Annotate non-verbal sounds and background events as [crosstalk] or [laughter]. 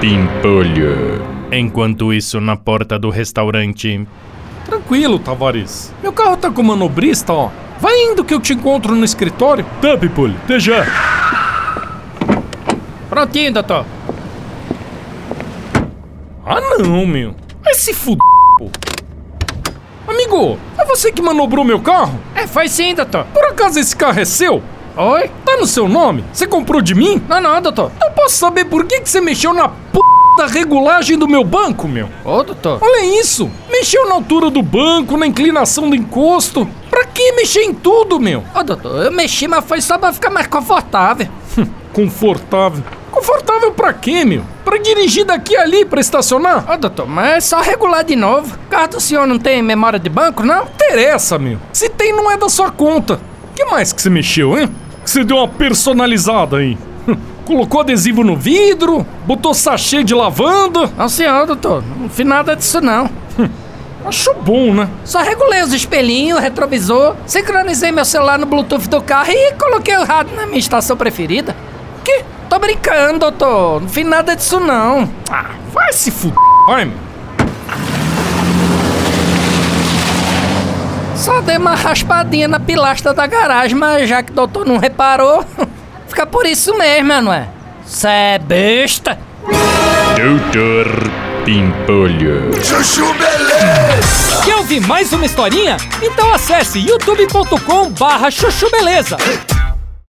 Pimpolho. Enquanto isso, na porta do restaurante. Tranquilo, Tavares. Meu carro tá com manobrista, ó. Vai indo que eu te encontro no escritório. Tá, Pimpolho, até já. Prontinho, doutor. Ah, não, meu. Vai se fuder, pô. Amigo, é você que manobrou meu carro? É, foi sim, doutor. Por acaso esse carro é seu? Oi? Tá no seu nome? Você comprou de mim? Não, não, doutor. Eu posso saber por que, que você mexeu na p da regulagem do meu banco, meu? Ô, doutor. Olha isso! Mexeu na altura do banco, na inclinação do encosto. Pra que mexer em tudo, meu? Ô, doutor, eu mexi, mas foi só pra ficar mais confortável. Confortável. Confortável pra quê, meu? Pra dirigir daqui ali pra estacionar? Ô, doutor, mas é só regular de novo. O carro do senhor não tem memória de banco, não? Interessa, meu. Se tem, não é da sua conta. que mais que você mexeu, hein? Que você deu uma personalizada aí. [laughs] Colocou adesivo no vidro, botou sachê de lavanda. Não, senhor, doutor. Não fiz nada disso, não. [laughs] Achou bom, né? Só regulei os espelhinhos, retrovisor, sincronizei meu celular no Bluetooth do carro e coloquei o rádio na minha estação preferida. Que? Tô brincando, doutor. Não fiz nada disso, não. Ah, vai se fuder, vai, meu. Só dei uma raspadinha na pilastra da garagem, mas já que o doutor não reparou, [laughs] fica por isso mesmo, não é? Cê é besta. Doutor Pimpolho. Chuchu Beleza! Quer ouvir mais uma historinha? Então acesse youtube.com barra chuchu beleza.